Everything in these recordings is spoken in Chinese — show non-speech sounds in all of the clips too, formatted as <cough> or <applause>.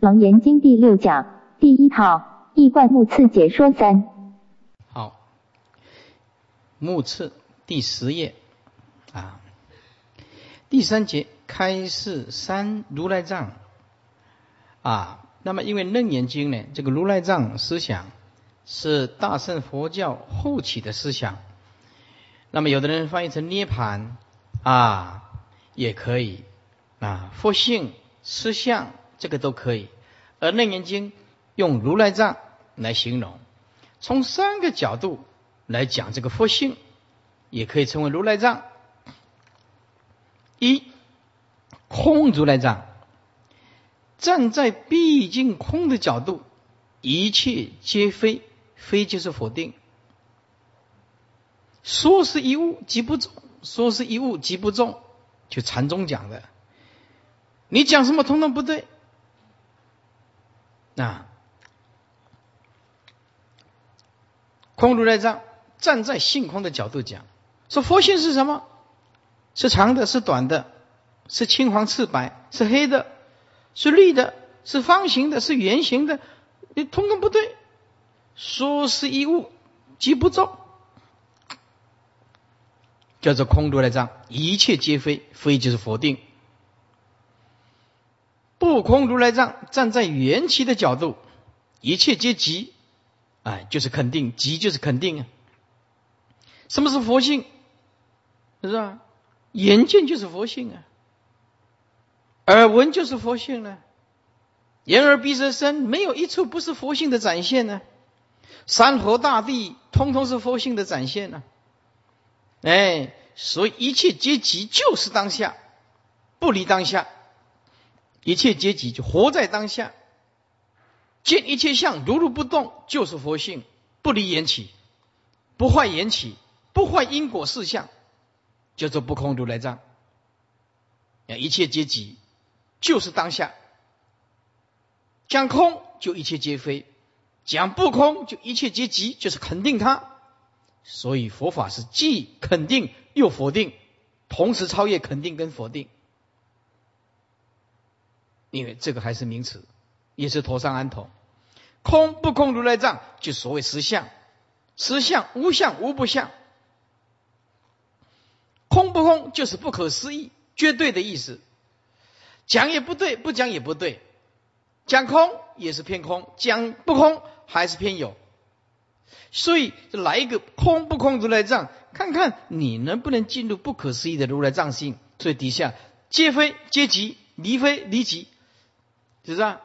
楞严经第六讲第一套易观目次解说三。好，目次第十页啊，第三节开示三如来藏啊。那么因为楞严经呢，这个如来藏思想是大乘佛教后起的思想。那么有的人翻译成涅盘啊，也可以啊，佛性实相。这个都可以，而《楞严经》用如来藏来形容，从三个角度来讲这个佛性，也可以称为如来藏。一空如来藏，站在毕竟空的角度，一切皆非，非就是否定。说是一物即不中，说是一物即不中，就禅宗讲的，你讲什么通通不对。啊，空如来藏站在性空的角度讲，说佛性是什么？是长的，是短的，是青黄赤白，是黑的，是绿的，是方形的，是圆形的，你通通不对。说是一物即不中，叫做空如来藏，一切皆非，非就是否定。不空如来藏站在缘起的角度，一切皆即，哎，就是肯定，即就是肯定啊。什么是佛性？是吧？眼见就是佛性啊，耳闻就是佛性呢。眼耳鼻舌身没有一处不是佛性的展现呢。山河大地通通是佛性的展现呢。哎，所以一切皆即就是当下，不离当下。一切阶级就活在当下，见一切相如如不动，就是佛性，不离缘起，不坏缘起，不坏因果事相，叫做不空如来藏。一切阶级就是当下，讲空就一切皆非，讲不空就一切皆即，就是肯定它。所以佛法是既肯定又否定，同时超越肯定跟否定。因为这个还是名词，也是头上安头。空不空如来藏，就所谓实相。实相无相无不相。空不空就是不可思议、绝对的意思。讲也不对，不讲也不对。讲空也是偏空，讲不空还是偏有。所以就来一个空不空如来藏，看看你能不能进入不可思议的如来藏性。所以底下皆非皆即，离非离即。是不是？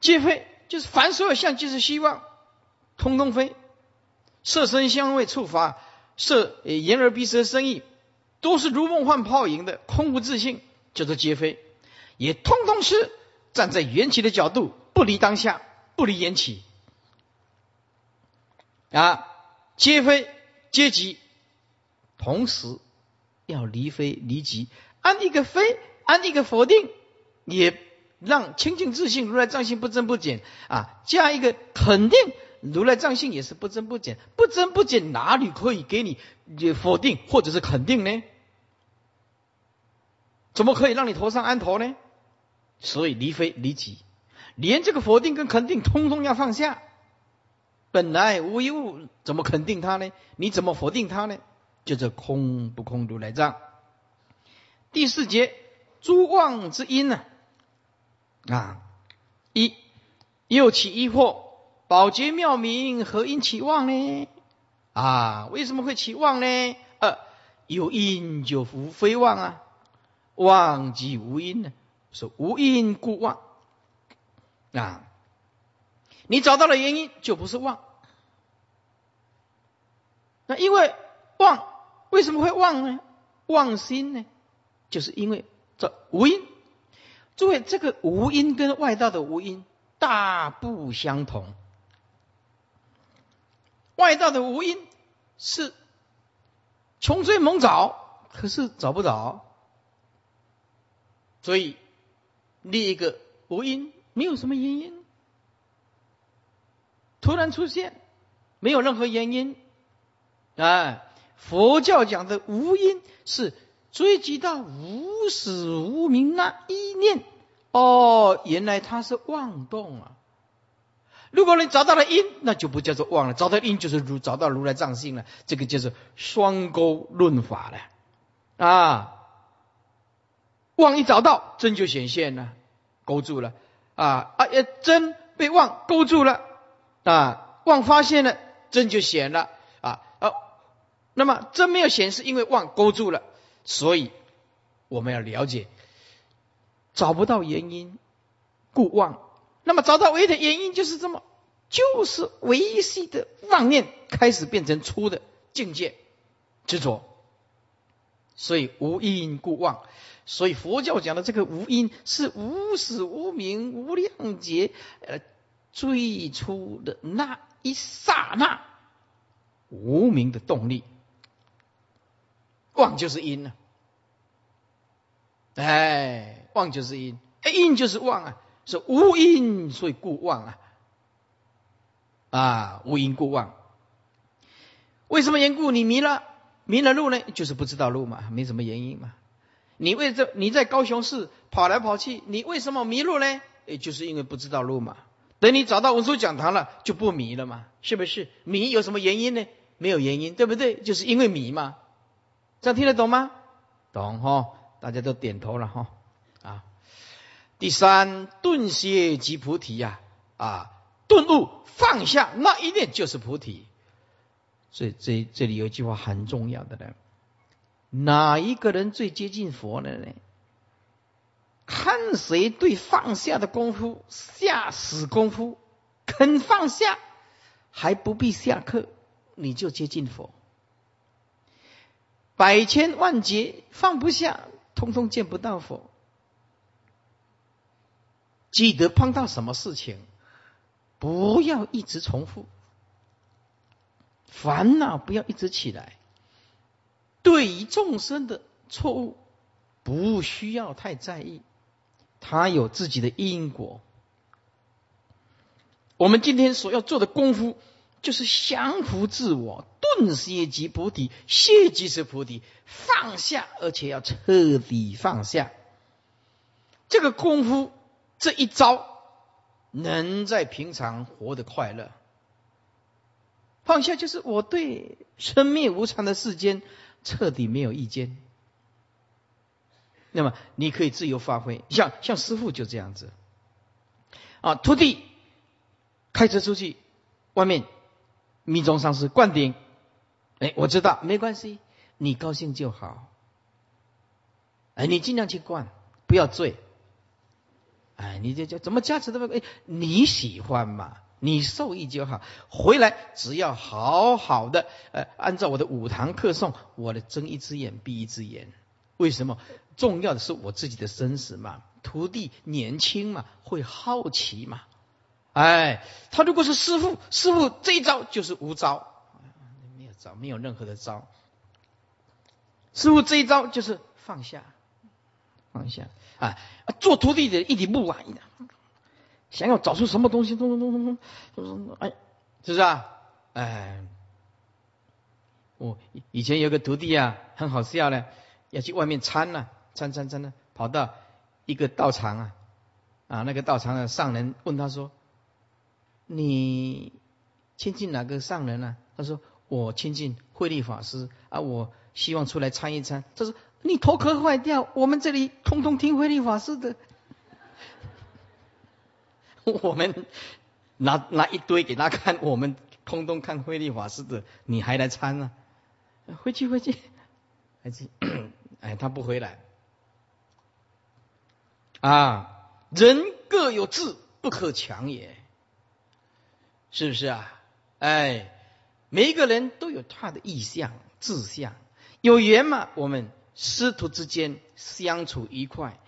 皆非，就是凡所有相，就是希望，通通非。色身香味触法，色眼耳鼻舌身意，都是如梦幻泡影的，空无自性，叫做皆非。也通通是站在缘起的角度，不离当下，不离缘起。啊，皆非皆即，同时要离非离即，按一个非，按一个否定。也让清净自信如来藏性不增不减啊，加一个肯定如来藏性也是不增不减，不增不减哪里可以给你否定或者是肯定呢？怎么可以让你头上安头呢？所以离非离己，连这个否定跟肯定通通要放下。本来无一物，怎么肯定它呢？你怎么否定它呢？就这空不空如来藏。第四节诸妄之因呢？啊一又起疑惑，宝洁妙明何因起妄呢？啊，为什么会起妄呢？二有因就无非妄啊，妄即无因呢？是无因故妄啊，你找到了原因就不是妄。那因为妄为什么会妄呢？妄心呢？就是因为这无因。诸位，这个无因跟外道的无因大不相同。外道的无因是穷追猛找，可是找不着。所以另一个无因，没有什么原因，突然出现，没有任何原因。啊，佛教讲的无因是。追及到无始无明那一念哦，原来它是妄动啊。如果你找到了因，那就不叫做妄了。找到因就是如找到如来藏性了，这个就是双钩论法了啊。妄一找到真就显现了，勾住了啊啊！真被妄勾住了啊，妄发现了真就显了啊啊。那么真没有显示，因为妄勾住了，所以我们要了解，找不到原因，故妄。那么找到唯一的原因就是这么，就是唯系的妄念开始变成粗的境界执着，所以无因故妄。所以佛教讲的这个无因是无始无明无量劫，呃，最初的那一刹那无名的动力，妄就是因呢，哎，妄就是因，哎，因就是妄啊。是无因，所以故妄啊！啊，无因故妄。为什么缘故？你迷了，迷了路呢？就是不知道路嘛，没什么原因嘛。你为这你在高雄市跑来跑去，你为什么迷路呢？也就是因为不知道路嘛。等你找到文殊讲堂了，就不迷了嘛，是不是？迷有什么原因呢？没有原因，对不对？就是因为迷嘛。这样听得懂吗？懂哈，大家都点头了哈。啊第三，顿歇即菩提呀！啊，顿悟放下那一念就是菩提。所以这这里有一句话很重要的呢：哪一个人最接近佛了呢？看谁对放下的功夫下死功夫，肯放下，还不必下课，你就接近佛。百千万劫放不下，通通见不到佛。记得碰到什么事情，不要一直重复，烦恼不要一直起来。对于众生的错误，不需要太在意，他有自己的因果。我们今天所要做的功夫，就是降服自我，顿歇即菩提，歇即是菩提，放下，而且要彻底放下。这个功夫。这一招能在平常活得快乐，放下就是我对生命无常的世间彻底没有意见。那么你可以自由发挥，像像师傅就这样子啊，徒弟开车出去，外面密宗上师灌顶，哎，我知道没关系，你高兴就好，哎，你尽量去灌，不要醉。哎，你这叫怎么加持都不哎，你喜欢嘛？你受益就好。回来只要好好的，呃，按照我的五堂课诵，我的睁一只眼闭一只眼。为什么？重要的是我自己的生死嘛。徒弟年轻嘛，会好奇嘛。哎，他如果是师傅，师傅这一招就是无招，没有招，没有任何的招。师傅这一招就是放下。放下啊！做徒弟的一点不晚的，想要找出什么东西，咚咚咚咚咚，哎，是不是啊？哎，我以前有个徒弟啊，很好笑呢，要去外面参呢，参参参呢，跑到一个道场啊，啊，那个道场的上人问他说：“你亲近哪个上人呢？”他说：“我亲近慧律法师啊，我希望出来参一参。”他说。你头壳坏掉？我们这里通通听慧律法师的，我们拿拿一堆给他看，我们通通看慧律法师的，你还来参啊？回去回去，回去，哎，他不回来啊！人各有志，不可强也，是不是啊？哎，每一个人都有他的意向、志向，有缘嘛，我们。师徒之间相处愉快，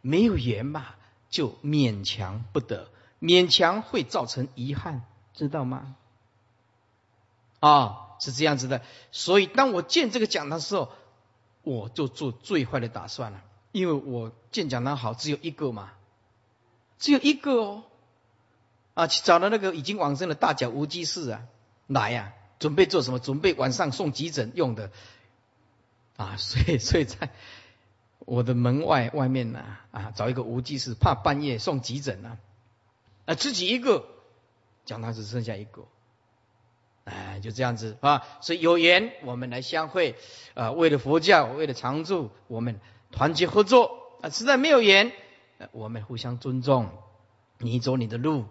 没有缘嘛，就勉强不得，勉强会造成遗憾，知道吗？啊，是这样子的。所以当我建这个讲堂的时候，我就做最坏的打算了，因为我建讲堂好只有一个嘛，只有一个哦。啊，去找了那个已经往生的大脚无机士啊，来呀，准备做什么？准备晚上送急诊用的。啊，<laughs> 所以所以在我的门外外面呢啊，找一个无机室，怕半夜送急诊呢，啊，自己一个，讲堂只剩下一个，哎，就这样子啊，所以有缘我们来相会，啊，为了佛教，为了常住，我们团结合作啊，实在没有缘，我们互相尊重，你走你的路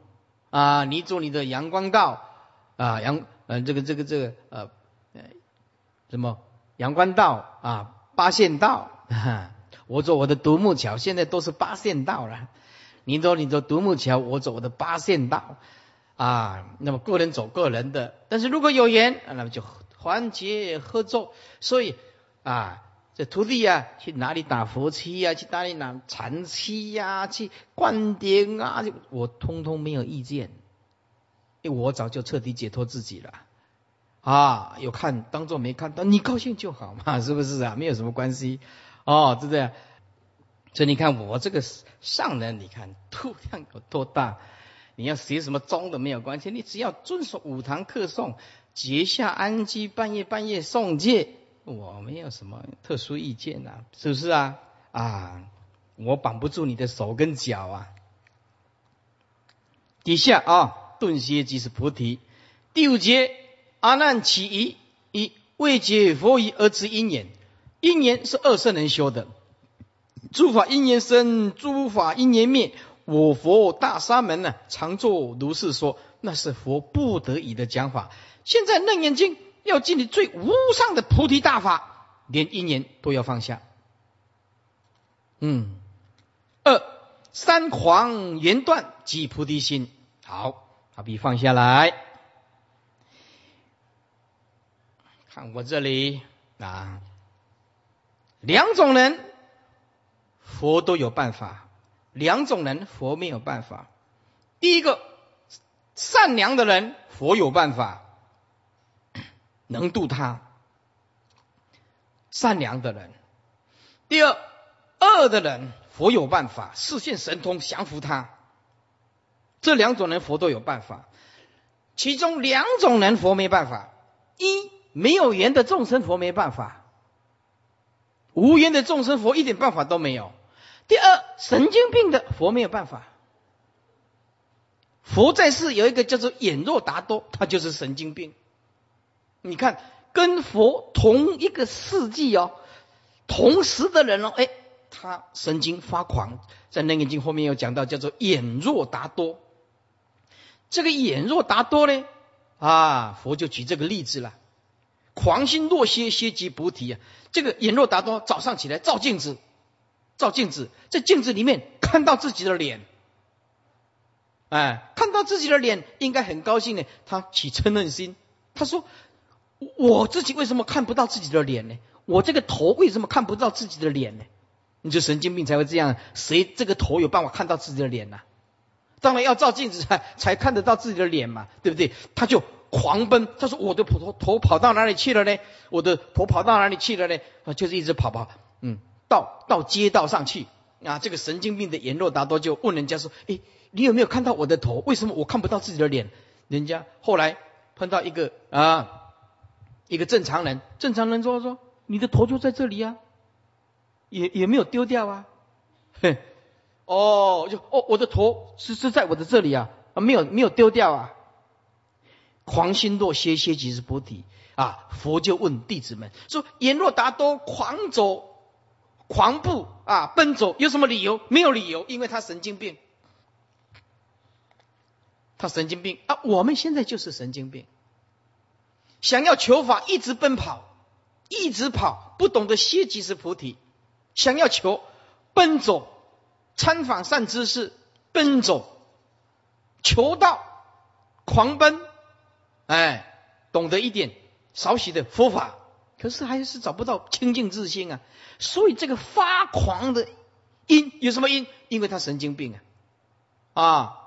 啊，你走你的阳光道啊，阳呃这个这个这个呃什么阳关道啊，八线道。我走我的独木桥，现在都是八线道了。你走你走独木桥，我走我的八线道啊。那么个人走个人的，但是如果有缘，那么就团结合作。所以啊，这徒弟呀，去哪里打佛七呀？去哪里拿禅七呀？去灌顶啊？我通通没有意见，因为我早就彻底解脱自己了啊。有看当做没看到，你高兴就好嘛，<laughs> 是不是啊？没有什么关系。哦，对不对？所以你看我这个上人，你看 <laughs> 度量有多大？你要学什么宗都没有关系，你只要遵守五堂课诵，结下安居，半夜半夜诵戒，我没有什么特殊意见呐，是不是啊？啊，我绑不住你的手跟脚啊。底下啊，顿歇即是菩提。第五节，阿难起疑，以未解佛疑而知因缘。因缘是二圣人修的，诸法因缘生，诸法因缘灭。我佛大沙门呢，常作如是说，那是佛不得已的讲法。现在楞严经要尽你最无上的菩提大法，连因缘都要放下。嗯，二三狂言断即菩提心。好，把笔放下来，看我这里啊。两种人，佛都有办法；两种人，佛没有办法。第一个，善良的人，佛有办法，能度他。善良的人。第二，恶的人，佛有办法，视现神通降服他。这两种人，佛都有办法。其中两种人，佛没办法：一没有缘的众生，佛没办法。无缘的众生，佛一点办法都没有。第二，神经病的佛没有办法。佛在世有一个叫做眼若达多，他就是神经病。你看，跟佛同一个世纪哦，同时的人哦，哎，他神经发狂。在《楞严经》后面有讲到，叫做眼若达多。这个眼若达多呢，啊，佛就举这个例子了。狂心若歇，歇即菩提啊！这个眼若达多，早上起来照镜子，照镜子，在镜子里面看到自己的脸，哎，看到自己的脸，应该很高兴呢。他起嗔恨心，他说：“我自己为什么看不到自己的脸呢？我这个头为什么看不到自己的脸呢？”你就神经病才会这样，谁这个头有办法看到自己的脸呢？当然要照镜子才 <laughs> 才看得到自己的脸嘛，对不对？他就。狂奔，他说：“我的头头跑到哪里去了呢？我的头跑到哪里去了呢？啊，就是一直跑跑，嗯，到到街道上去啊。这个神经病的阎若达多就问人家说：，哎，你有没有看到我的头？为什么我看不到自己的脸？人家后来碰到一个啊，一个正常人，正常人说说，你的头就在这里啊，也也没有丢掉啊，嘿，哦，就哦，我的头是是在我的这里啊，啊，没有没有丢掉啊。”狂心若歇，歇即是菩提啊！佛就问弟子们说：“言若达多狂走、狂步啊，奔走有什么理由？没有理由，因为他神经病，他神经病啊！我们现在就是神经病，想要求法，一直奔跑，一直跑，不懂得歇即是菩提。想要求奔走，参访善知识，奔走求道，狂奔。”哎，懂得一点少许的佛法，可是还是找不到清净自信啊！所以这个发狂的因有什么因？因为他神经病啊！啊，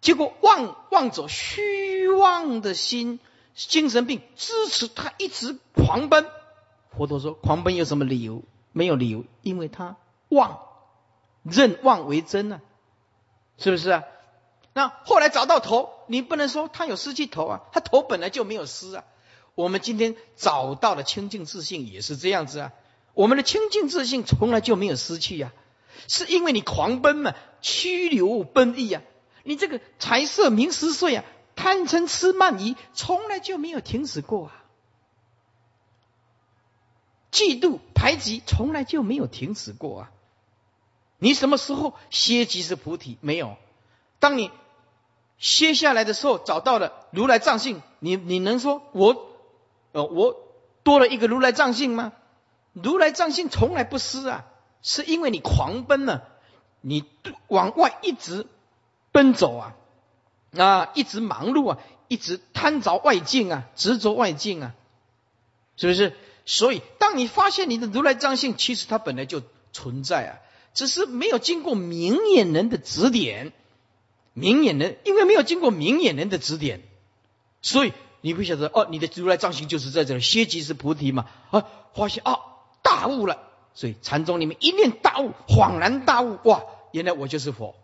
结果妄妄走虚妄的心，精神病支持他一直狂奔。佛陀说，狂奔有什么理由？没有理由，因为他妄认妄为真啊，是不是啊？那后来找到头，你不能说他有失去头啊，他头本来就没有失啊。我们今天找到了清净自信也是这样子啊。我们的清净自信从来就没有失去呀，是因为你狂奔嘛，曲流奔逸呀，你这个财色名食睡啊，贪嗔痴慢疑，从来就没有停止过啊。嫉妒排挤从来就没有停止过啊！你什么时候歇即是菩提？没有。当你歇下来的时候，找到了如来藏性，你你能说我呃我多了一个如来藏性吗？如来藏性从来不失啊，是因为你狂奔了，你往外一直奔走啊啊，一直忙碌啊，一直贪着外境啊，执着外境啊，是不是？所以，当你发现你的如来藏性，其实它本来就存在啊，只是没有经过明眼人的指点。明眼人因为没有经过明眼人的指点，所以你不晓得哦，你的如来藏性就是在这里，歇即是菩提嘛啊，发现啊大悟了，所以禅宗里面一念大悟，恍然大悟，哇，原来我就是佛，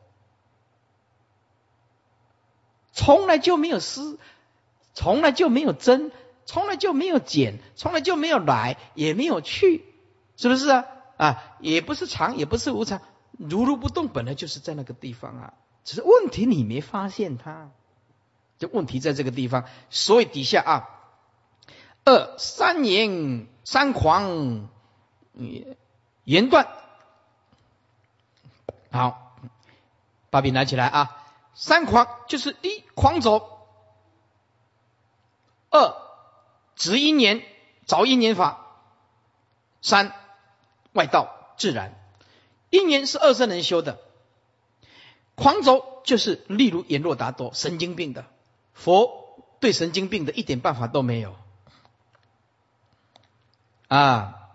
从来就没有失，从来就没有增。从来就没有减，从来就没有来，也没有去，是不是啊？啊，也不是常，也不是无常，如如不动，本来就是在那个地方啊。只是问题你没发现它，就问题在这个地方。所以底下啊，二三言三狂，言断。好，把笔拿起来啊。三狂就是一狂走，二。执因年，找因年法。三外道自然，因年是二圣人修的。狂走就是例如阎若达多神经病的，佛对神经病的一点办法都没有。啊，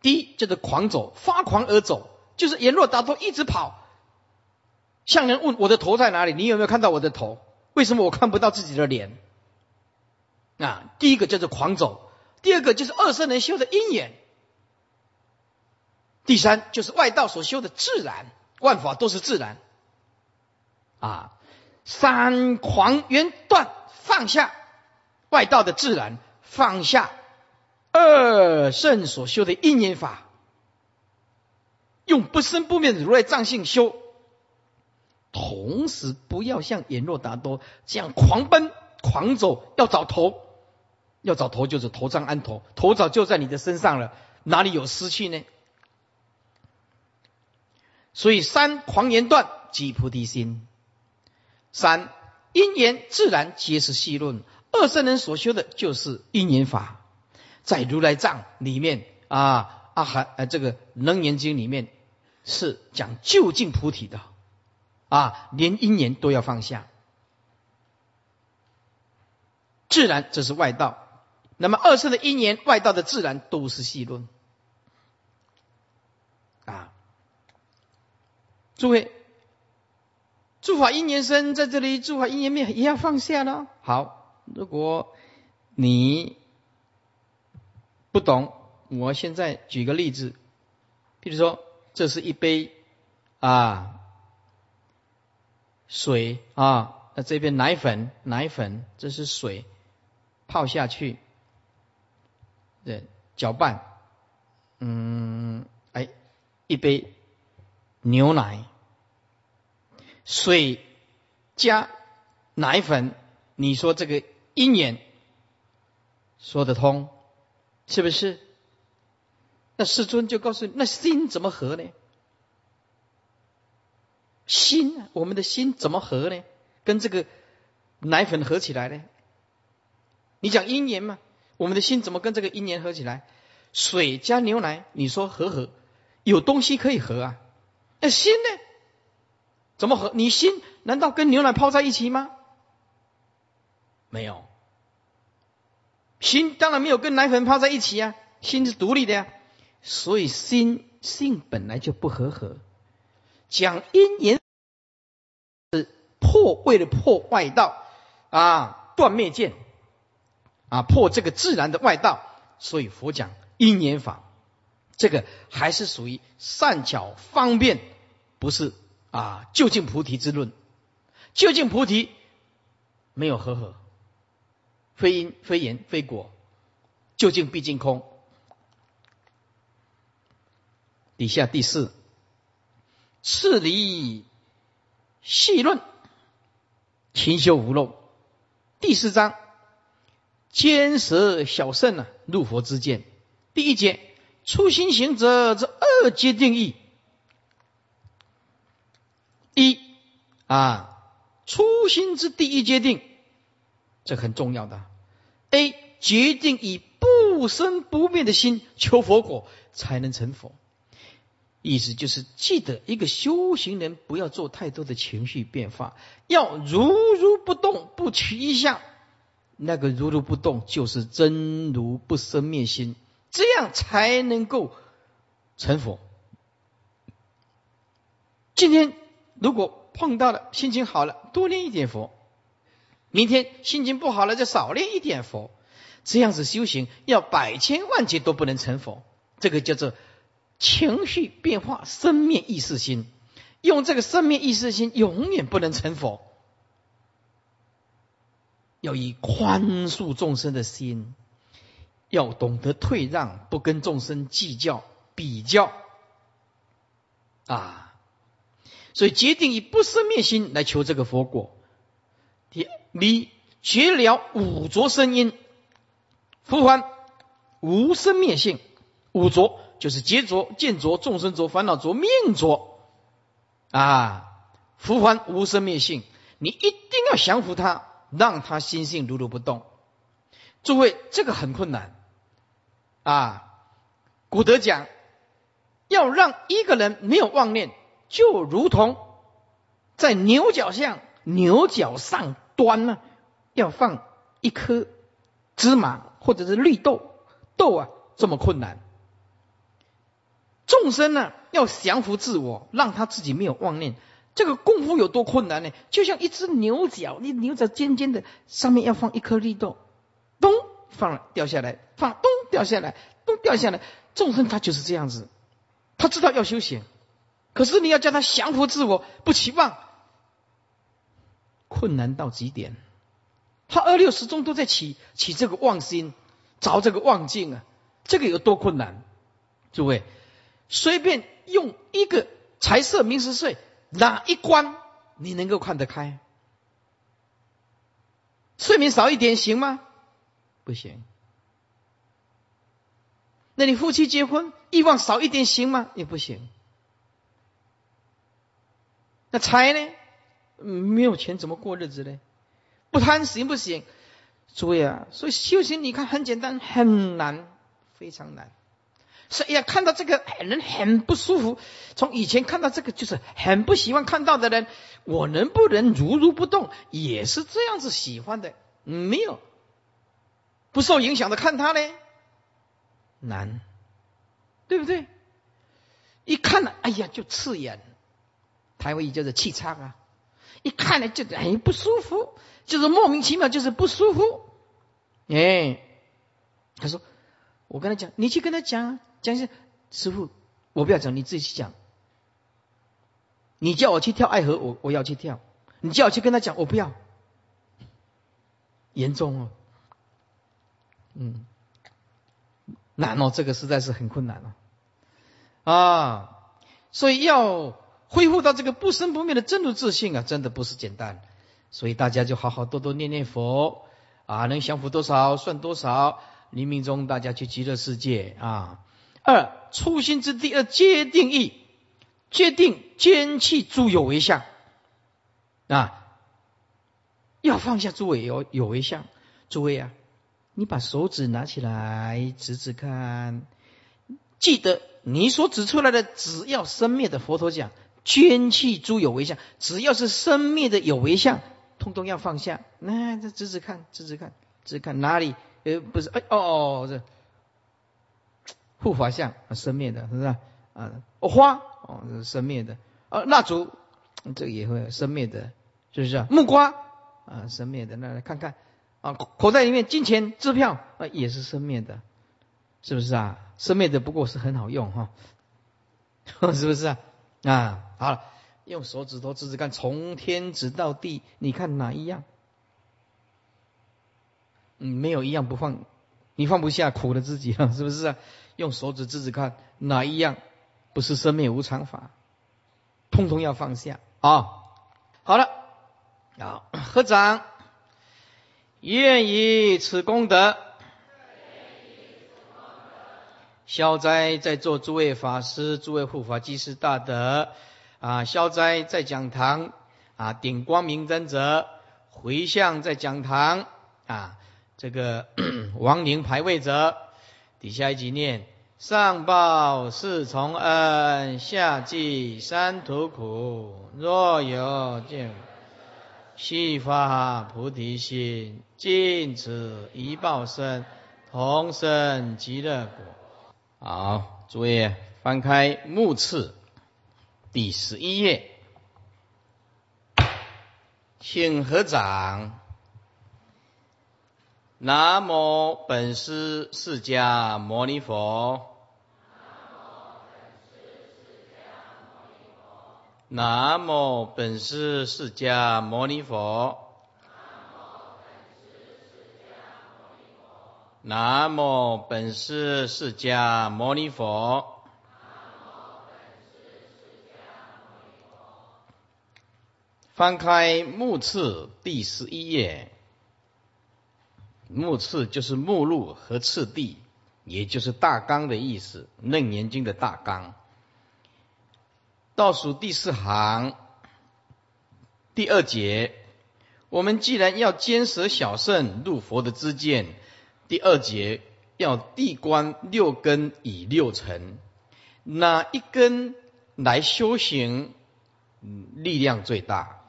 第一就是狂走，发狂而走，就是阎若达多一直跑，向人问我的头在哪里？你有没有看到我的头？为什么我看不到自己的脸？啊，第一个叫做狂走，第二个就是二圣人修的因缘，第三就是外道所修的自然，万法都是自然。啊，三狂缘断放下外道的自然，放下二圣所修的因缘法，用不生不灭的如来藏性修，同时不要像阎若达多这样狂奔狂走，要找头。要找头就是头上安头，头早就在你的身上了，哪里有失去呢？所以三狂言断即菩提心，三因缘自然皆是细论。二圣人所修的就是因缘法，在如来藏里面啊，阿含呃这个楞严经里面是讲究竟菩提的啊，连因缘都要放下，自然这是外道。那么二圣的因缘，外道的自然都是细论啊！诸位，诸法因缘生，在这里诸法因缘灭也要放下了。好，如果你不懂，我现在举个例子，比如说，这是一杯啊水啊，那这边奶粉，奶粉，这是水，泡下去。对，搅拌，嗯，哎，一杯牛奶，水加奶粉，你说这个因缘说得通，是不是？那世尊就告诉你，那心怎么合呢？心，我们的心怎么合呢？跟这个奶粉合起来呢？你讲因缘嘛？我们的心怎么跟这个因缘合起来？水加牛奶，你说合合？有东西可以合啊？那心呢？怎么合？你心难道跟牛奶泡在一起吗？没有，心当然没有跟奶粉泡在一起啊，心是独立的呀。所以心性本来就不合合。讲因缘是破，为了破外道啊，断灭见。啊，破这个自然的外道，所以佛讲因缘法，这个还是属于善巧方便，不是啊究竟菩提之论。究竟菩提没有合合，非因非言非果，究竟毕竟空。底下第四，次离细论，勤修无漏。第四章，坚舌小圣啊，入佛之见。第一节，初心行者这二阶定义。一啊，初心之第一阶定，这很重要的。A 决定以不生不灭的心求佛果，才能成佛。意思就是，记得一个修行人不要做太多的情绪变化，要如如不动，不取一相。那个如如不动，就是真如不生灭心，这样才能够成佛。今天如果碰到了，心情好了，多念一点佛；明天心情不好了，就少念一点佛。这样子修行，要百千万劫都不能成佛。这个叫做。情绪变化，生灭意识心，用这个生灭意识心，永远不能成佛。要以宽恕众生的心，要懂得退让，不跟众生计较比较啊。所以决定以不生灭心来求这个佛果。第你绝了五浊声音，呼唤无生灭性，五浊。就是劫浊、见浊、众生浊、烦恼浊、命浊啊！福还无生灭性，你一定要降服他，让他心性如如不动。诸位，这个很困难啊！古德讲，要让一个人没有妄念，就如同在牛角上牛角上端呢，要放一颗芝麻或者是绿豆豆啊，这么困难。众生呢，要降服自我，让他自己没有妄念。这个功夫有多困难呢？就像一只牛角，你牛角尖尖的，上面要放一颗绿豆，咚放了掉下来，放咚掉下来，咚掉下来。众生他就是这样子，他知道要修行，可是你要叫他降服自我，不期望，困难到极点。他二六十中都在起起这个妄心，着这个妄境啊，这个有多困难？诸位。随便用一个财色名食睡哪一关你能够看得开？睡眠少一点行吗？不行。那你夫妻结婚欲望少一点行吗？也不行。那财呢？没有钱怎么过日子呢？不贪行不行？诸位啊，所以修行你看很简单，很难，非常难。所以呀，看到这个人很不舒服。从以前看到这个，就是很不喜欢看到的人。我能不能如如不动，也是这样子喜欢的？没有，不受影响的看他呢，难，对不对？一看呢，哎呀，就刺眼。台湾语叫做气差啊，一看呢就很不舒服，就是莫名其妙，就是不舒服。哎，他说：“我跟他讲，你去跟他讲。”讲是师傅，我不要讲，你自己去讲。你叫我去跳爱河，我我要去跳。你叫我去跟他讲，我不要。严重哦，嗯，难哦，这个实在是很困难了啊。所以要恢复到这个不生不灭的真如自信啊，真的不是简单。所以大家就好好多多念念佛啊，能降服多少算多少。黎明中大家去极乐世界啊。二初心之第二皆定义，界定坚气诸有为相啊，要放下诸位有有为相。诸位啊，你把手指拿起来指指看，记得你所指出来的，只要生灭的佛陀讲，坚气诸有为相，只要是生灭的有为相，通通要放下。那这指指看，指指看，指看哪里？呃，不是，哎，哦，这。护法相生灭的，是不是啊？花哦，是生灭的。呃，蜡烛这个也会生灭的，是不是？木瓜啊，生灭的。那来看看啊，口袋里面金钱支票啊，也是生灭的，是不是啊？生灭的不过是很好用哈，<laughs> 是不是啊？啊，好了，用手指头指指看，从天指到地，你看哪一样？嗯，没有一样不放，你放不下，苦了自己了，是不是啊？用手指指指看哪一样不是生命无常法，通通要放下。啊！好了，啊，合掌，愿以此功德，消灾在座诸位法师、诸位护法、居士大德。啊，消灾在讲堂。啊，顶光明真者。回向在讲堂。啊，这个 <coughs> 亡灵牌位者。底下一起念。上报四重恩，下济三途苦。若有见，悉发菩提心，尽此一报身，同生极乐国。好，诸位翻开目次第十一页，请合掌。南无本师释迦牟尼佛。南无本师释迦牟尼佛。南无本师释迦牟尼佛。翻开目次第十一页。目次就是目录和次第，也就是大纲的意思，《楞严经》的大纲。倒数第四行第二节，我们既然要坚舍小圣入佛的知见，第二节要地观六根以六尘，哪一根来修行力量最大？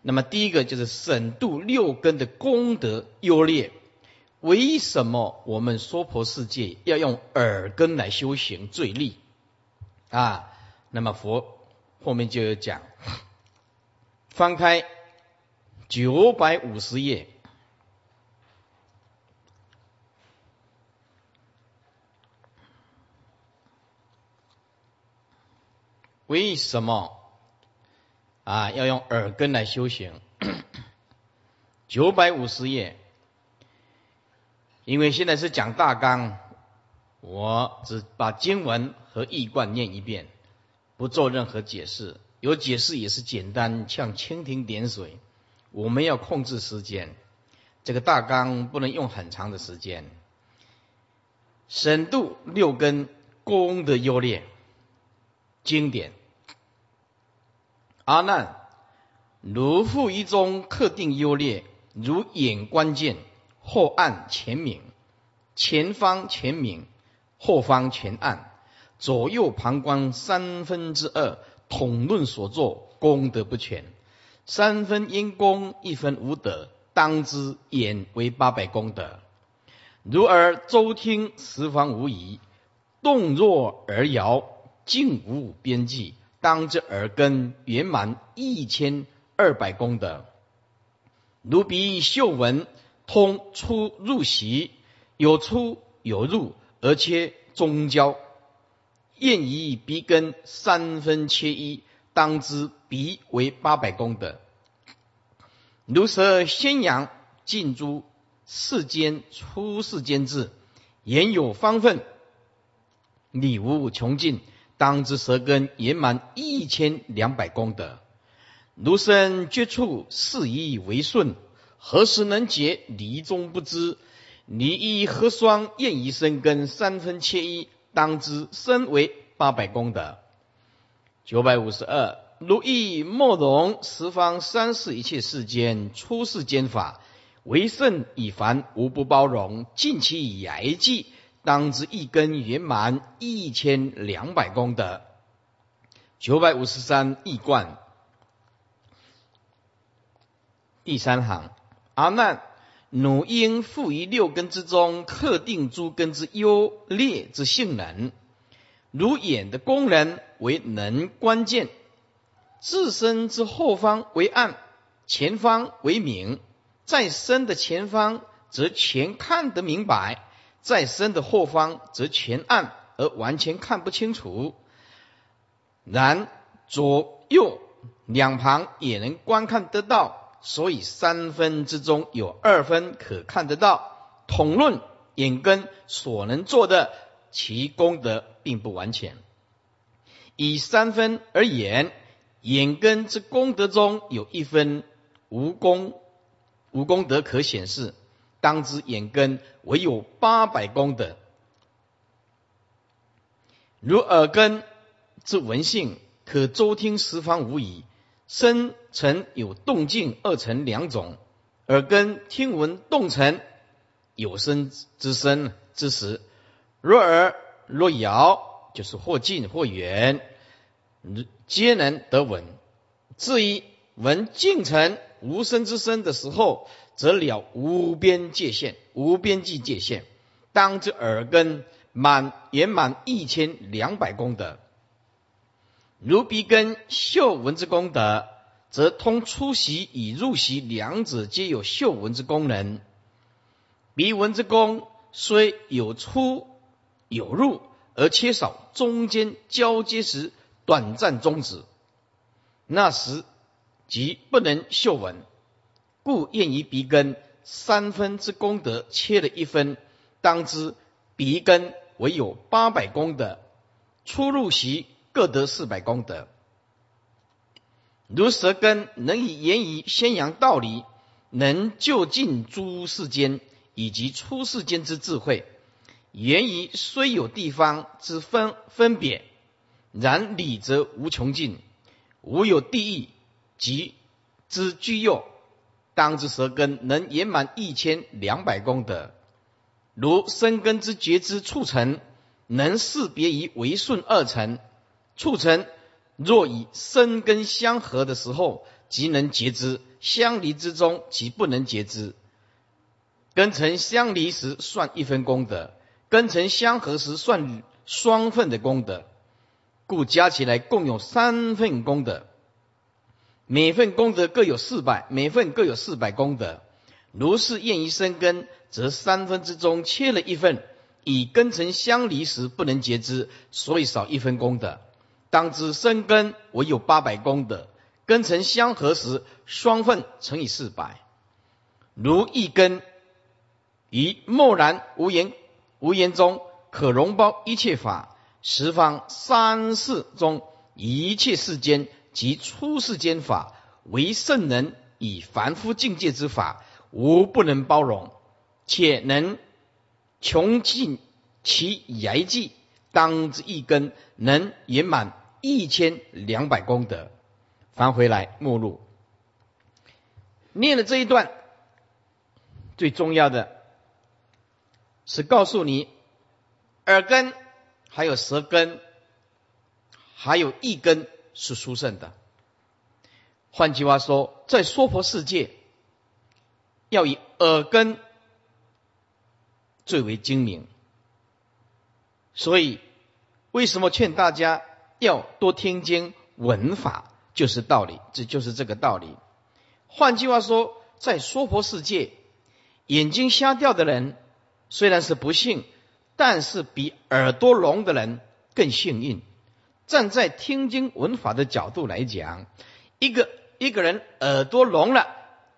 那么第一个就是审度六根的功德优劣。为什么我们娑婆世界要用耳根来修行最利啊？那么佛后面就有讲，翻开九百五十页，为什么啊要用耳根来修行？<coughs> 九百五十页。因为现在是讲大纲，我只把经文和义观念一遍，不做任何解释。有解释也是简单，像蜻蜓点水。我们要控制时间，这个大纲不能用很长的时间。深度六根功的优劣，经典。阿难，如复一中特定优劣，如眼关键。后暗前明，前方前明，后方前暗，左右旁观三分之二，统论所作功德不全，三分因功，一分无德，当知眼为八百功德。如而周听十方无疑，动若而摇，静无边际，当知耳根圆满一千二百功德。如鼻嗅闻。通出入息，有出有入，而且中焦。验以鼻根三分切一，当知鼻为八百功德。如舌先阳尽诸世间出世间智，言有方分，理无穷尽，当知舌根圆满一千两百功德。如身绝处，事宜为顺。何时能解离中不知？离一合双，验一生根三分切一，当知身为八百功德。九百五十二，如意莫容十方三世一切世间出世间法，为圣以凡无不包容，尽其以来计，当知一根圆满一千两百功德。九百五十三，易观第三行。阿难，汝应复于六根之中，特定诸根之优劣之性能。如眼的功能为能关键，自身之后方为暗，前方为明。在深的前方则全看得明白，在深的后方则全暗而完全看不清楚。然左右两旁也能观看得到。所以三分之中有二分可看得到，统论眼根所能做的，其功德并不完全。以三分而言，眼根之功德中有一分无功无功德可显示，当知眼根唯有八百功德。如耳根之闻性，可周听十方无疑。身尘有动静二层两种，耳根听闻动尘有声之声之时，若耳若摇，就是或近或远，皆能得闻。至于闻静尘无声之声的时候，则了无边界限，无边际界限。当知耳根满圆满一千两百功德。如鼻根嗅闻之功德，则通出息与入息两者皆有嗅闻之功能。鼻闻之功虽有出有入，而缺少中间交接时短暂终止，那时即不能嗅闻。故验于鼻根三分之功德切了一分，当知鼻根唯有八百功德，出入息。各得四百功德，如舌根能以言语宣扬道理，能就近诸世间以及出世间之智慧。言语虽有地方之分分别，然理则无穷尽，无有地狱及之居右。当知舌根能圆满一千两百功德，如生根之觉知促成，能识别于为顺二层。促成若以生根相合的时候，即能结之；相离之中，即不能结之。根尘相离时算一分功德，根尘相合时算双份的功德，故加起来共有三份功德。每份功德各有四百，每份各有四百功德。如是愿于生根，则三分之中切了一份，以根尘相离时不能结之，所以少一分功德。当知生根唯有八百功德，根尘相合时，双份乘以四百。如一根于默然无言无言中，可容包一切法，十方三世中一切世间及出世间法，为圣人以凡夫境界之法，无不能包容，且能穷尽其言计。当之一根能圆满一千两百功德，翻回来目录，念了这一段，最重要的是告诉你，耳根还有舌根，还有一根是殊胜的。换句话说，在娑婆世界，要以耳根最为精明。所以，为什么劝大家要多听经闻法，就是道理，这就是这个道理。换句话说，在娑婆世界，眼睛瞎掉的人虽然是不幸，但是比耳朵聋的人更幸运。站在听经闻法的角度来讲，一个一个人耳朵聋了，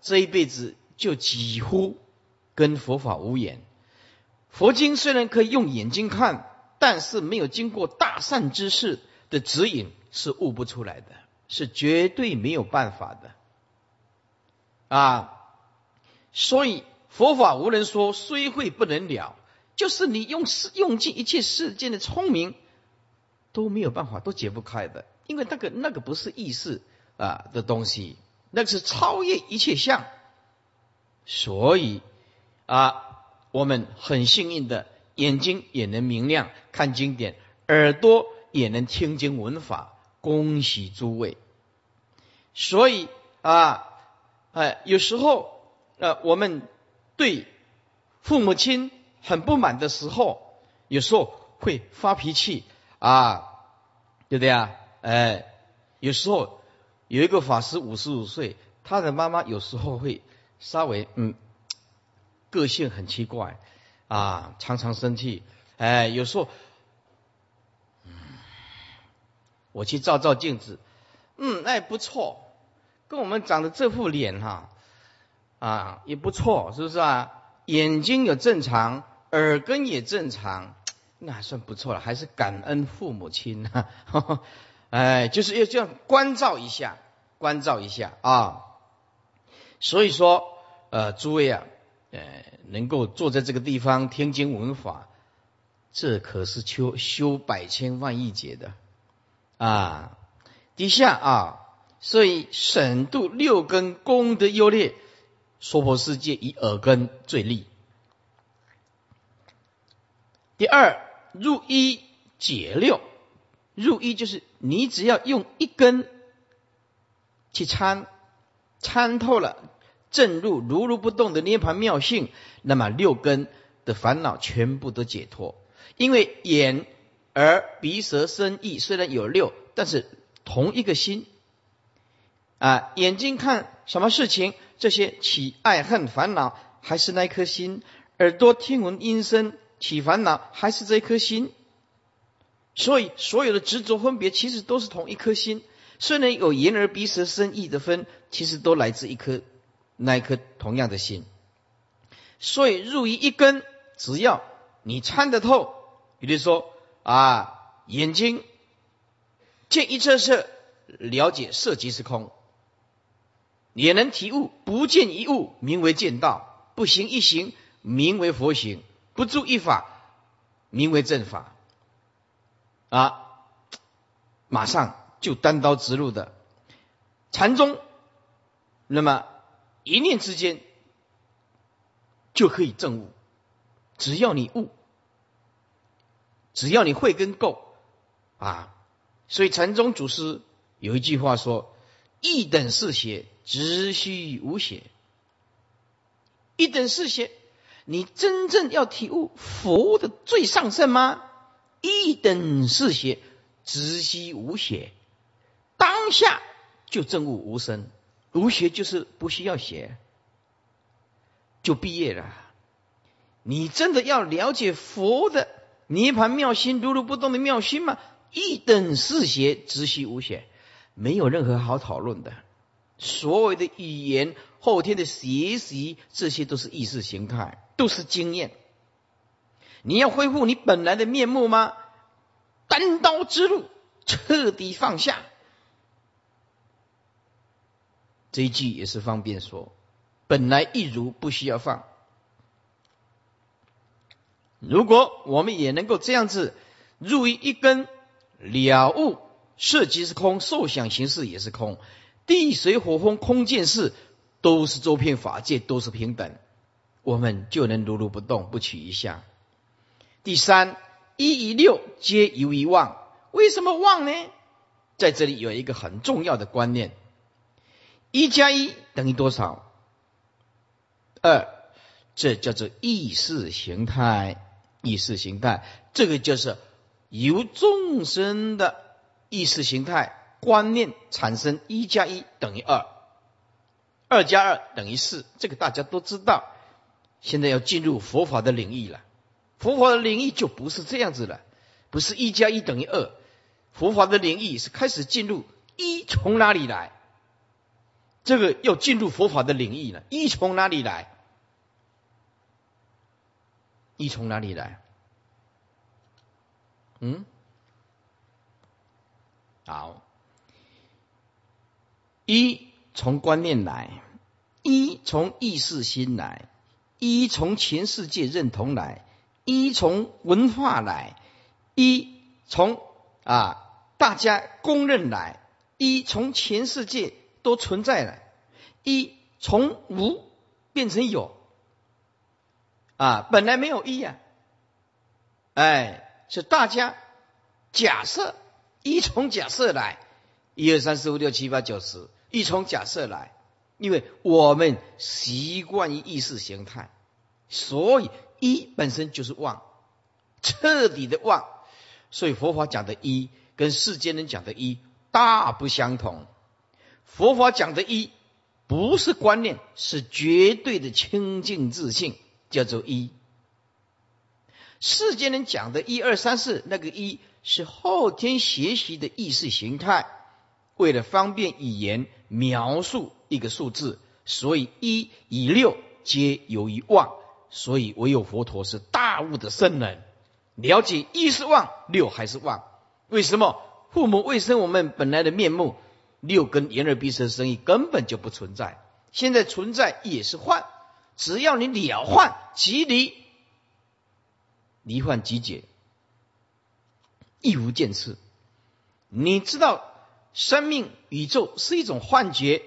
这一辈子就几乎跟佛法无缘。佛经虽然可以用眼睛看。但是没有经过大善之士的指引是悟不出来的，是绝对没有办法的啊！所以佛法无人说虽会不能了，就是你用世用尽一切世间的聪明都没有办法，都解不开的，因为那个那个不是意识啊的东西，那个是超越一切相。所以啊，我们很幸运的。眼睛也能明亮，看经典；耳朵也能听经闻法。恭喜诸位！所以啊，哎，有时候呃，我们对父母亲很不满的时候，有时候会发脾气啊，对不对啊？哎，有时候有一个法师五十五岁，他的妈妈有时候会稍微嗯，个性很奇怪。啊，常常生气，哎，有时候，我去照照镜子，嗯，那也不错，跟我们长的这副脸哈，啊，也不错，是不是啊？眼睛也正常，耳根也正常，那还算不错了，还是感恩父母亲啊。<laughs> 哎，就是要这样关照一下，关照一下啊。所以说，呃，诸位啊，呃，能够坐在这个地方听经闻法，这可是修修百千万亿劫的啊。底下啊，所以审度六根功德优劣，娑婆世界以耳根最利。第二，入一解六，入一就是你只要用一根去参，参透了正入如如不动的涅盘妙性，那么六根的烦恼全部都解脱。因为眼、耳、鼻、舌、身、意虽然有六，但是。同一个心啊，眼睛看什么事情，这些起爱恨烦恼还是那颗心；耳朵听闻音声起烦恼还是这一颗心。所以所有的执着分别其实都是同一颗心，虽然有眼耳鼻舌身意的分，其实都来自一颗那一颗同样的心。所以入于一根，只要你参得透，比如说啊，眼睛。见一切色，了解色即是空，也能体悟不见一物名为见道，不行一行名为佛行，不住一法名为正法。啊，马上就单刀直入的禅宗，那么一念之间就可以证悟，只要你悟，只要你慧根够啊。所以禅宗祖师有一句话说：“一等是邪，直须无邪。”一等是邪，你真正要体悟佛的最上圣吗？一等是邪，直须无邪，当下就证悟无生，无邪就是不需要学，就毕业了。你真的要了解佛的涅盘妙心、如如不动的妙心吗？一等是邪，直须无邪，没有任何好讨论的。所有的语言、后天的学习，这些都是意识形态，都是经验。你要恢复你本来的面目吗？单刀直入，彻底放下。这一句也是方便说，本来一如，不需要放。如果我们也能够这样子入于一根。了悟色即是空，受想行识也是空，地水火风空见识都是周遍法界，都是平等，我们就能如如不动，不取一相。第三，一一六皆由一妄，为什么妄呢？在这里有一个很重要的观念：一加一等于多少？二，这叫做意识形态。意识形态，这个就是。由众生的意识形态观念产生，一加一等于二，二加二等于四，这个大家都知道。现在要进入佛法的领域了，佛法的领域就不是这样子了，不是一加一等于二，佛法的领域是开始进入一从哪里来？这个要进入佛法的领域了，一从哪里来？一从哪里来？嗯，好，一从观念来，一从意识心来，一从全世界认同来，一从文化来，一从啊大家公认来，一从全世界都存在了，一从无变成有，啊本来没有一呀，哎。是大家假设一从假设来，一二三四五六七八九十，一从假设来，因为我们习惯于意识形态，所以一本身就是妄，彻底的妄。所以佛法讲的“一”跟世间人讲的“一”大不相同。佛法讲的“一”不是观念，是绝对的清净自信，叫做“一”。世间人讲的一二三四，那个一是后天学习的意识形态，为了方便语言描述一个数字，所以一以六皆由于妄，所以唯有佛陀是大悟的圣人，了解一是妄，六还是妄。为什么父母未生我们本来的面目，六根眼耳鼻舌身意根本就不存在。现在存在也是幻，只要你了幻即离，离幻即解，亦无见次。你知道生命宇宙是一种幻觉，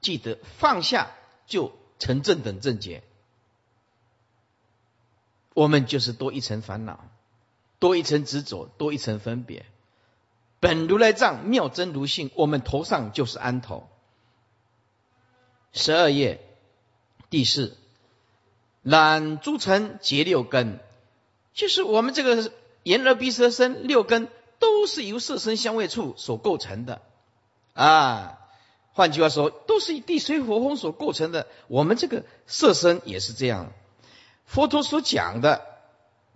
记得放下就成正等正觉。我们就是多一层烦恼，多一层执着，多一层分别。本如来藏妙真如性，我们头上就是安头。十二页第四，染诸尘结六根，就是我们这个眼耳鼻舌身六根，都是由色身香味触所构成的啊。换句话说，都是以地水火风所构成的。我们这个色身也是这样。佛陀所讲的，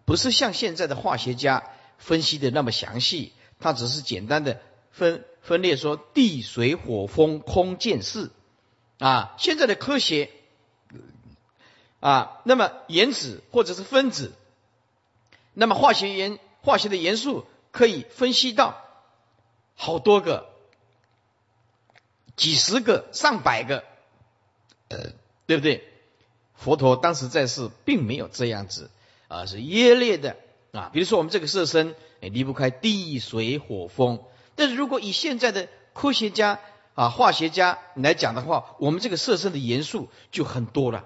不是像现在的化学家分析的那么详细。它只是简单的分分裂说地水火风空见识啊，现在的科学啊，那么原子或者是分子，那么化学元化学的元素可以分析到好多个、几十个、上百个，呃，对不对？佛陀当时在世并没有这样子啊，是耶列的啊，比如说我们这个色身。也离不开地水火风，但是如果以现在的科学家啊、化学家来讲的话，我们这个色身的元素就很多了，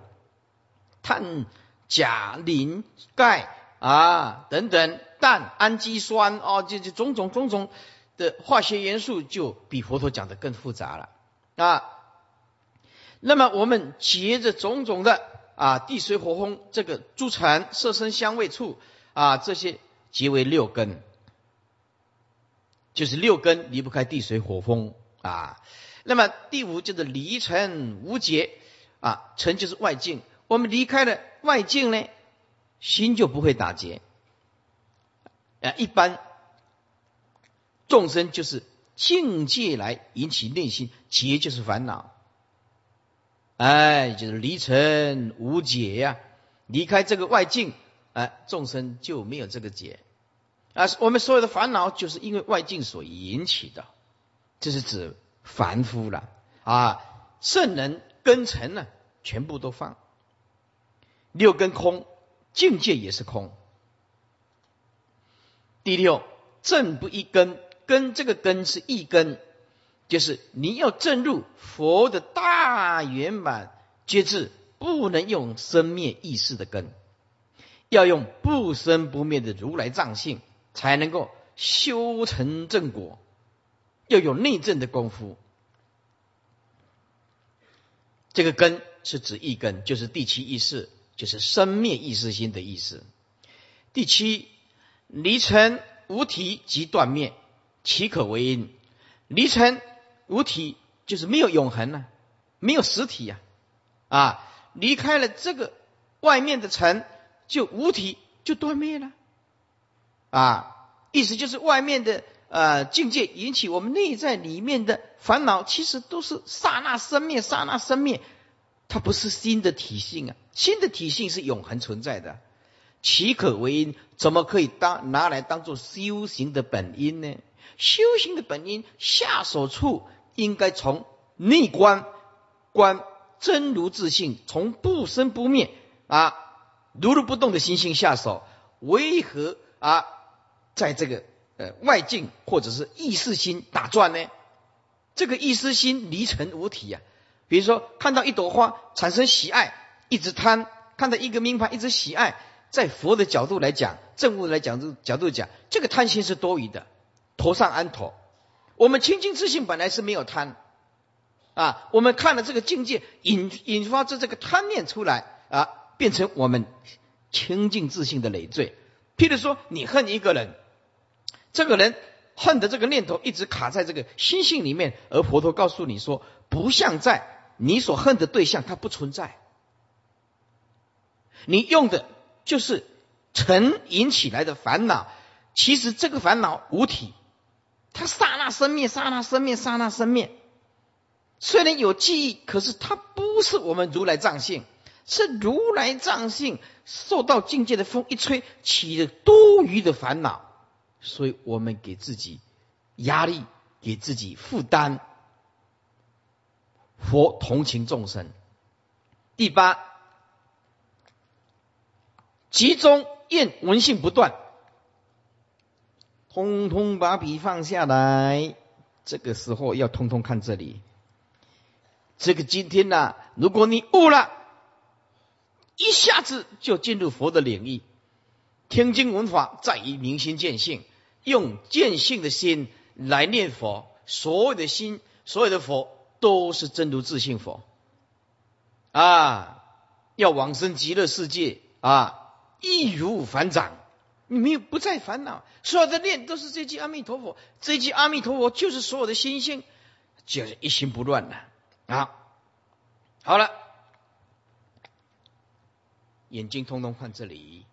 碳、钾、磷、钙啊等等，氮、氨基酸哦，这这种种种种的化学元素就比佛陀讲的更复杂了啊。那么我们结着种种的啊地水火风这个诸尘、色身香味触啊这些。即为六根，就是六根离不开地水火风啊。那么第五就是离尘无结啊，尘就是外境。我们离开了外境呢，心就不会打结啊。一般众生就是境界来引起内心结，就是烦恼。哎，就是离尘无解呀，离开这个外境。哎，众生就没有这个结啊！我们所有的烦恼就是因为外境所引起的，这是指凡夫了啊。圣人根尘呢，全部都放，六根空，境界也是空。第六，正不一根，根这个根是一根，就是你要正入佛的大圆满皆智，不能用生灭意识的根。要用不生不灭的如来藏性，才能够修成正果。要有内证的功夫。这个根是指一根，就是第七意识，就是生灭意识心的意思。第七，离尘无体即断灭，岂可为因？离尘无体就是没有永恒呢，没有实体呀。啊，离开了这个外面的尘。就无体就断灭了，啊，意思就是外面的呃境界引起我们内在里面的烦恼，其实都是刹那生灭，刹那生灭，它不是新的体性啊，新的体性是永恒存在的，岂可为因？怎么可以当拿来当做修行的本因呢？修行的本因下手处应该从内观观真如自性，从不生不灭啊。如如不动的心性下手，为何啊，在这个呃外境或者是意识心打转呢？这个意识心离尘无体呀。比如说看到一朵花产生喜爱，一直贪；看到一个名牌一直喜爱，在佛的角度来讲，正悟来讲这角度讲，这个贪心是多余的，头上安头。我们清净自信本来是没有贪啊，我们看了这个境界引引发出这个贪念出来啊。变成我们清净自信的累赘。譬如说，你恨一个人，这个人恨的这个念头一直卡在这个心性里面，而佛陀告诉你说，不像在你所恨的对象，它不存在。你用的就是尘引起来的烦恼，其实这个烦恼无体，它刹那生灭，刹那生灭，刹那生灭。虽然有记忆，可是它不是我们如来藏性。是如来藏性受到境界的风一吹，起了多余的烦恼，所以我们给自己压力，给自己负担。佛同情众生。第八，集中厌闻性不断，通通把笔放下来。这个时候要通通看这里。这个今天呢，如果你悟了，一下子就进入佛的领域。听经闻法在于明心见性，用见性的心来念佛，所有的心，所有的佛都是真如自性佛。啊，要往生极乐世界啊，易如反掌，你没有不再烦恼，所有的念都是这句阿弥陀佛，这句阿弥陀佛就是所有的心性，就是一心不乱的啊。好了，眼睛通通看这里，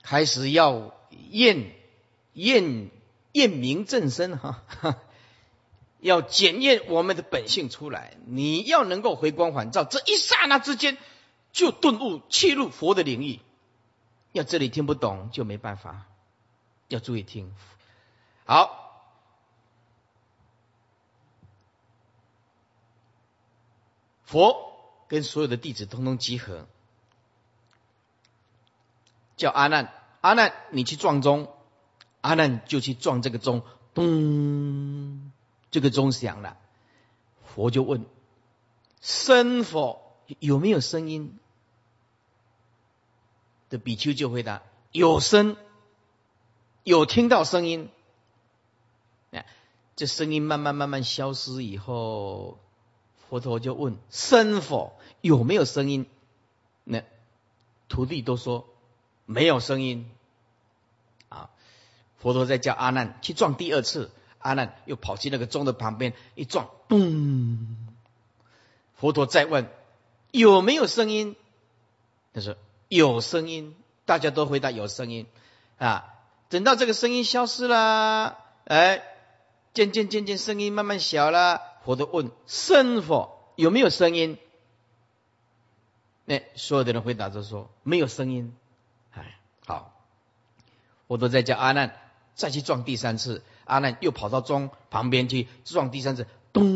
开始要验验验明正身哈。要检验我们的本性出来，你要能够回光返照，这一刹那之间就顿悟，切入佛的领域。要这里听不懂就没办法，要注意听。好，佛跟所有的弟子通通集合，叫阿难，阿难你去撞钟，阿难就去撞这个钟，咚。这个钟响了，佛就问：声否有没有声音？的比丘就回答：有声，有听到声音。哎，这声音慢慢慢慢消失以后，佛陀就问：声否有没有声音？那徒弟都说没有声音。啊，佛陀再叫阿难去撞第二次。阿难又跑去那个钟的旁边一撞，咚！佛陀再问有没有声音？他说有声音，大家都回答有声音啊。等到这个声音消失了，哎，渐渐渐渐声音慢慢小了。佛陀问声否有没有声音？那所有的人回答着说没有声音。哎，好，佛陀再叫阿难再去撞第三次。阿难又跑到钟旁边去撞第三次，咚！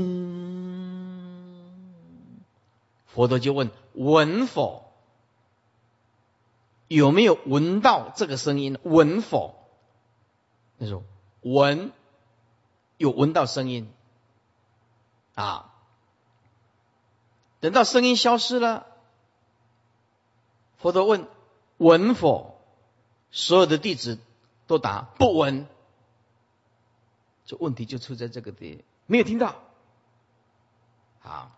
佛陀就问：闻否？有没有闻到这个声音？闻否？他说：闻，有闻到声音。啊！等到声音消失了，佛陀问：闻否？所有的弟子都答：不闻。这问题就出在这个地，没有听到。好，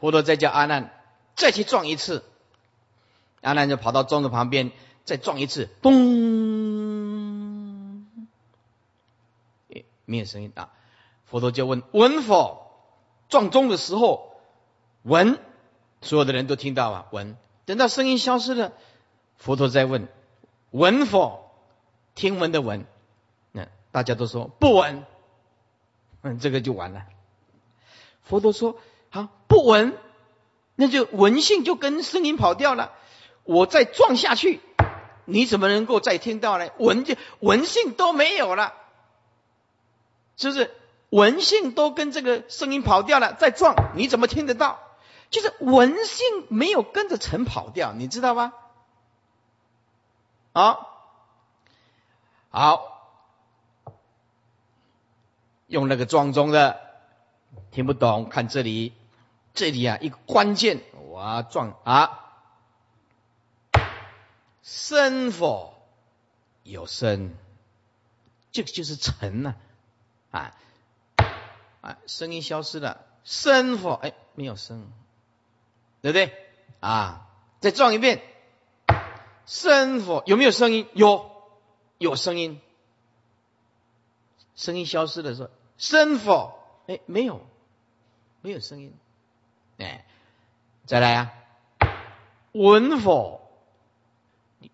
佛陀再叫阿难再去撞一次，阿难就跑到钟的旁边再撞一次，嘣，没有声音啊。佛陀就问闻否？撞钟的时候闻，所有的人都听到啊，闻。等到声音消失了，佛陀再问闻否？听闻的闻，那大家都说不闻。嗯，这个就完了。佛陀说：“好，不闻，那就闻性就跟声音跑掉了。我再撞下去，你怎么能够再听到呢？闻就闻性都没有了，就是？闻性都跟这个声音跑掉了，再撞你怎么听得到？就是闻性没有跟着尘跑掉，你知道吧？好，好。”用那个撞中的听不懂，看这里，这里啊一个关键，哇撞啊，声否有声，这个就是尘呐，啊啊啊声音消失了，声否哎没有声，对不对啊？再撞一遍，声否有没有声音？有有声音，声音消失的时候。声否？哎，没有，没有声音。哎，再来啊！闻否？你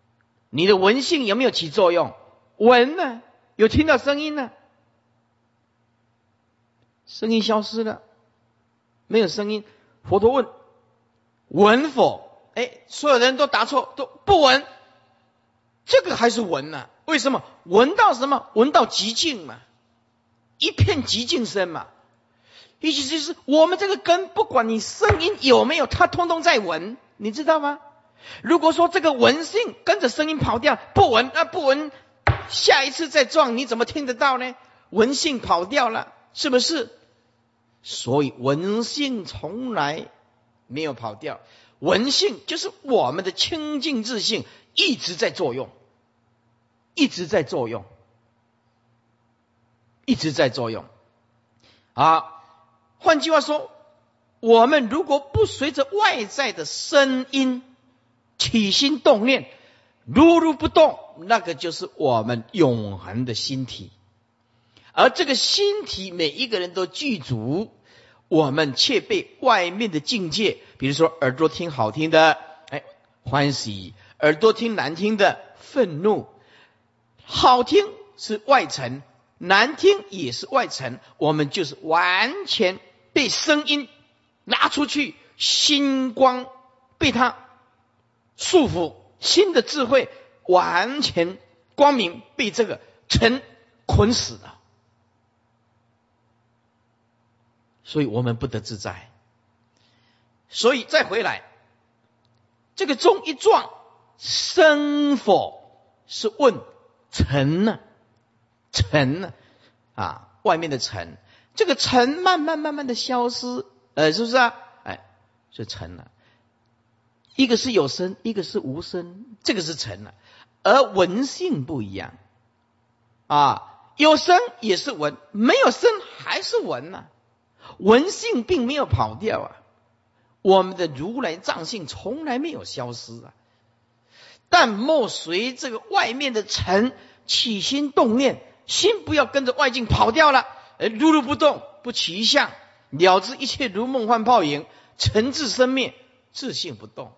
你的闻性有没有起作用？闻呢？有听到声音呢？声音消失了，没有声音。佛陀问：闻否？哎，所有人都答错，都不闻。这个还是闻呢？为什么？闻到什么？闻到极静嘛，一片极静声嘛。意思就是，我们这个根，不管你声音有没有，它通通在闻，你知道吗？如果说这个闻性跟着声音跑掉，不闻那不闻，下一次再撞，你怎么听得到呢？闻性跑掉了，是不是？所以文性从来没有跑掉，文性就是我们的清净自性一直在作用，一直在作用，一直在作用。啊。换句话说，我们如果不随着外在的声音起心动念，如如不动，那个就是我们永恒的心体。而这个心体，每一个人都具足，我们却被外面的境界，比如说耳朵听好听的，哎，欢喜；耳朵听难听的，愤怒。好听是外层，难听也是外层，我们就是完全。被声音拿出去，星光被它束缚，新的智慧完全光明被这个尘捆死了，所以我们不得自在。所以再回来，这个钟一撞，生否是问尘呢？尘呢？啊，外面的尘。这个尘慢慢慢慢的消失，呃，是不是啊？哎，是尘了。一个是有声，一个是无声，这个是尘了。而闻性不一样啊，有声也是闻，没有声还是闻呐。文性并没有跑掉啊，我们的如来藏性从来没有消失啊。但莫随这个外面的尘起心动念，心不要跟着外境跑掉了。而如如不动，不起相，了知一切如梦幻泡影，尘自生灭，自性不动，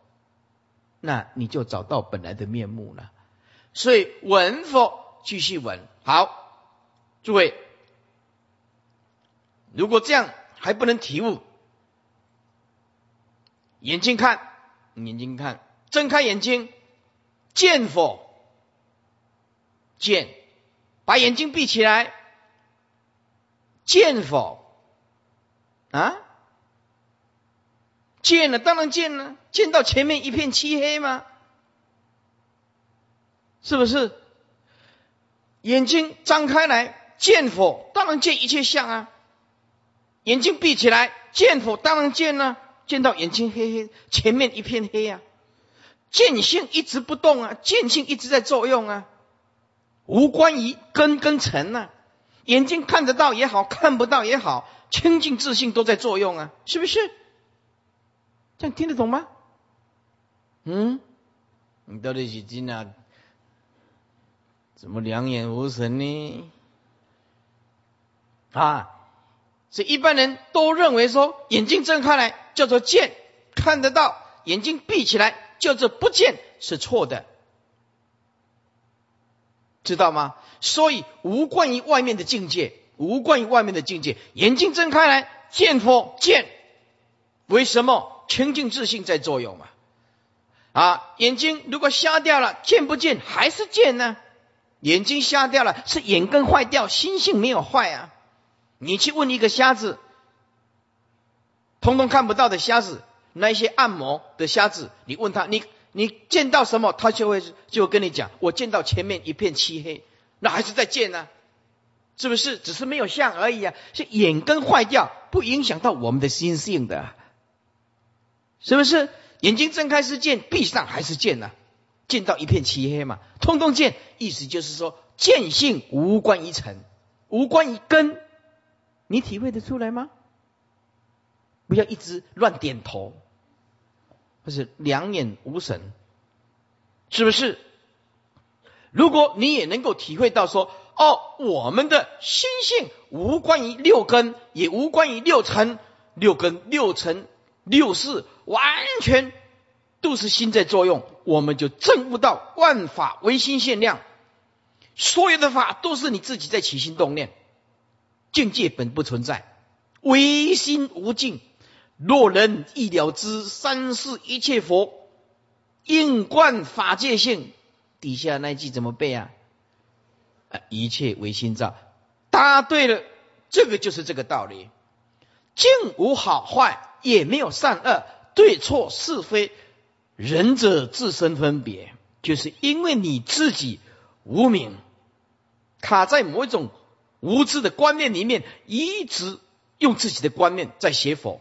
那你就找到本来的面目了。所以闻否？继续闻。好，诸位，如果这样还不能体悟，眼睛看，眼睛看，睁开眼睛，见否？见，把眼睛闭起来。见否？啊？见了，当然见了。见到前面一片漆黑吗？是不是？眼睛张开来，见否？当然见一切相啊。眼睛闭起来，见否？当然见了。见到眼睛黑黑，前面一片黑啊。见性一直不动啊，见性一直在作用啊，无关于根跟尘呐。眼睛看得到也好看不到也好，清净自信都在作用啊，是不是？这样听得懂吗？嗯，你到底是真啊？怎么两眼无神呢？啊，所以一般人都认为说，眼睛睁开来叫做见，看得到；眼睛闭起来叫做不见，是错的。知道吗？所以无关于外面的境界，无关于外面的境界。眼睛睁开来，见佛见，为什么清净自信在作用嘛？啊，眼睛如果瞎掉了，见不见还是见呢？眼睛瞎掉了，是眼根坏掉，心性没有坏啊。你去问一个瞎子，通通看不到的瞎子，那些按摩的瞎子，你问他，你。你见到什么，他就会就跟你讲。我见到前面一片漆黑，那还是在见呢，是不是？只是没有像而已啊。是眼根坏掉，不影响到我们的心性的，是不是？眼睛睁开是见，闭上还是见呢？见到一片漆黑嘛，通通见。意思就是说，见性无关于尘，无关于根，你体会得出来吗？不要一直乱点头。或是两眼无神，是不是？如果你也能够体会到说，哦，我们的心性无关于六根，也无关于六尘，六根、六尘、六事，完全都是心在作用，我们就证悟到万法唯心限量，所有的法都是你自己在起心动念，境界本不存在，唯心无尽。若人亦了知三世一切佛应观法界性，底下那句怎么背啊？啊，一切唯心造。答对了，这个就是这个道理。境无好坏，也没有善恶、对错是非，仁者自身分别，就是因为你自己无名，卡在某一种无知的观念里面，一直用自己的观念在写否。